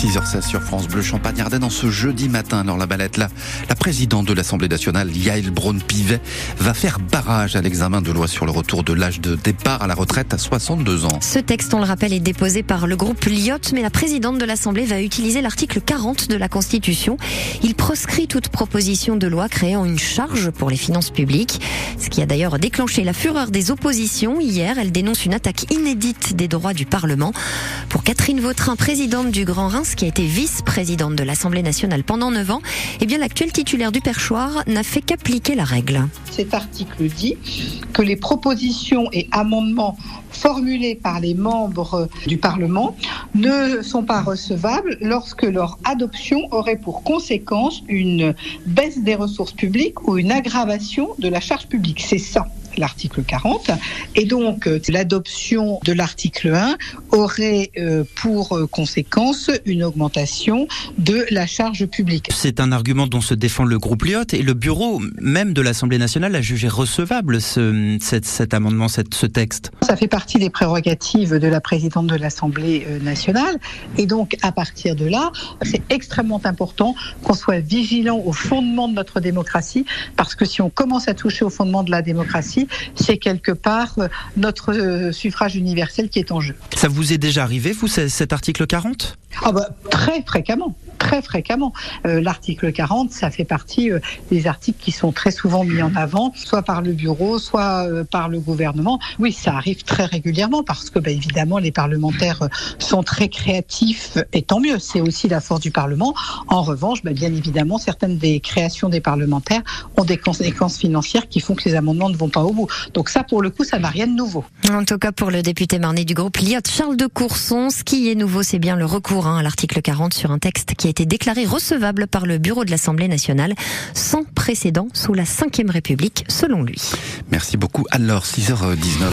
6h16 sur France Bleu Champagne-Ardenne en ce jeudi matin. Alors la balette là, la présidente de l'Assemblée nationale, Yael Braun-Pivet, va faire barrage à l'examen de loi sur le retour de l'âge de départ à la retraite à 62 ans. Ce texte, on le rappelle, est déposé par le groupe Lyotte, mais la présidente de l'Assemblée va utiliser l'article 40 de la Constitution. Il proscrit toute proposition de loi créant une charge pour les finances publiques, ce qui a d'ailleurs déclenché la fureur des oppositions. Hier, elle dénonce une attaque inédite des droits du Parlement. Pour Catherine Vautrin, présidente du Grand Reims, qui a été vice-présidente de l'Assemblée nationale pendant 9 ans, eh bien l'actuel titulaire du perchoir n'a fait qu'appliquer la règle. Cet article dit que les propositions et amendements formulés par les membres du Parlement ne sont pas recevables lorsque leur adoption aurait pour conséquence une baisse des ressources publiques ou une aggravation de la charge publique. C'est ça l'article 40. Et donc, euh, l'adoption de l'article 1 aurait euh, pour euh, conséquence une augmentation de la charge publique. C'est un argument dont se défend le groupe Lyotte et le bureau même de l'Assemblée nationale a jugé recevable ce, cet, cet amendement, cette, ce texte. Ça fait partie des prérogatives de la présidente de l'Assemblée nationale. Et donc, à partir de là, c'est extrêmement important qu'on soit vigilant au fondement de notre démocratie, parce que si on commence à toucher au fondement de la démocratie, c'est quelque part notre suffrage universel qui est en jeu. Ça vous est déjà arrivé, vous, cet article 40 ah bah, Très fréquemment très fréquemment. Euh, L'article 40, ça fait partie euh, des articles qui sont très souvent mis en avant, soit par le bureau, soit euh, par le gouvernement. Oui, ça arrive très régulièrement parce que, bah, évidemment, les parlementaires sont très créatifs et tant mieux. C'est aussi la force du Parlement. En revanche, bah, bien évidemment, certaines des créations des parlementaires ont des conséquences financières qui font que les amendements ne vont pas au bout. Donc ça, pour le coup, ça n'a rien de nouveau. En tout cas, pour le député marné du groupe Liot, Charles de Courson, ce qui est nouveau, c'est bien le recours hein, à l'article 40 sur un texte qui a été déclaré recevable par le bureau de l'Assemblée nationale sans précédent sous la Ve République, selon lui. Merci beaucoup. Alors, 6h19.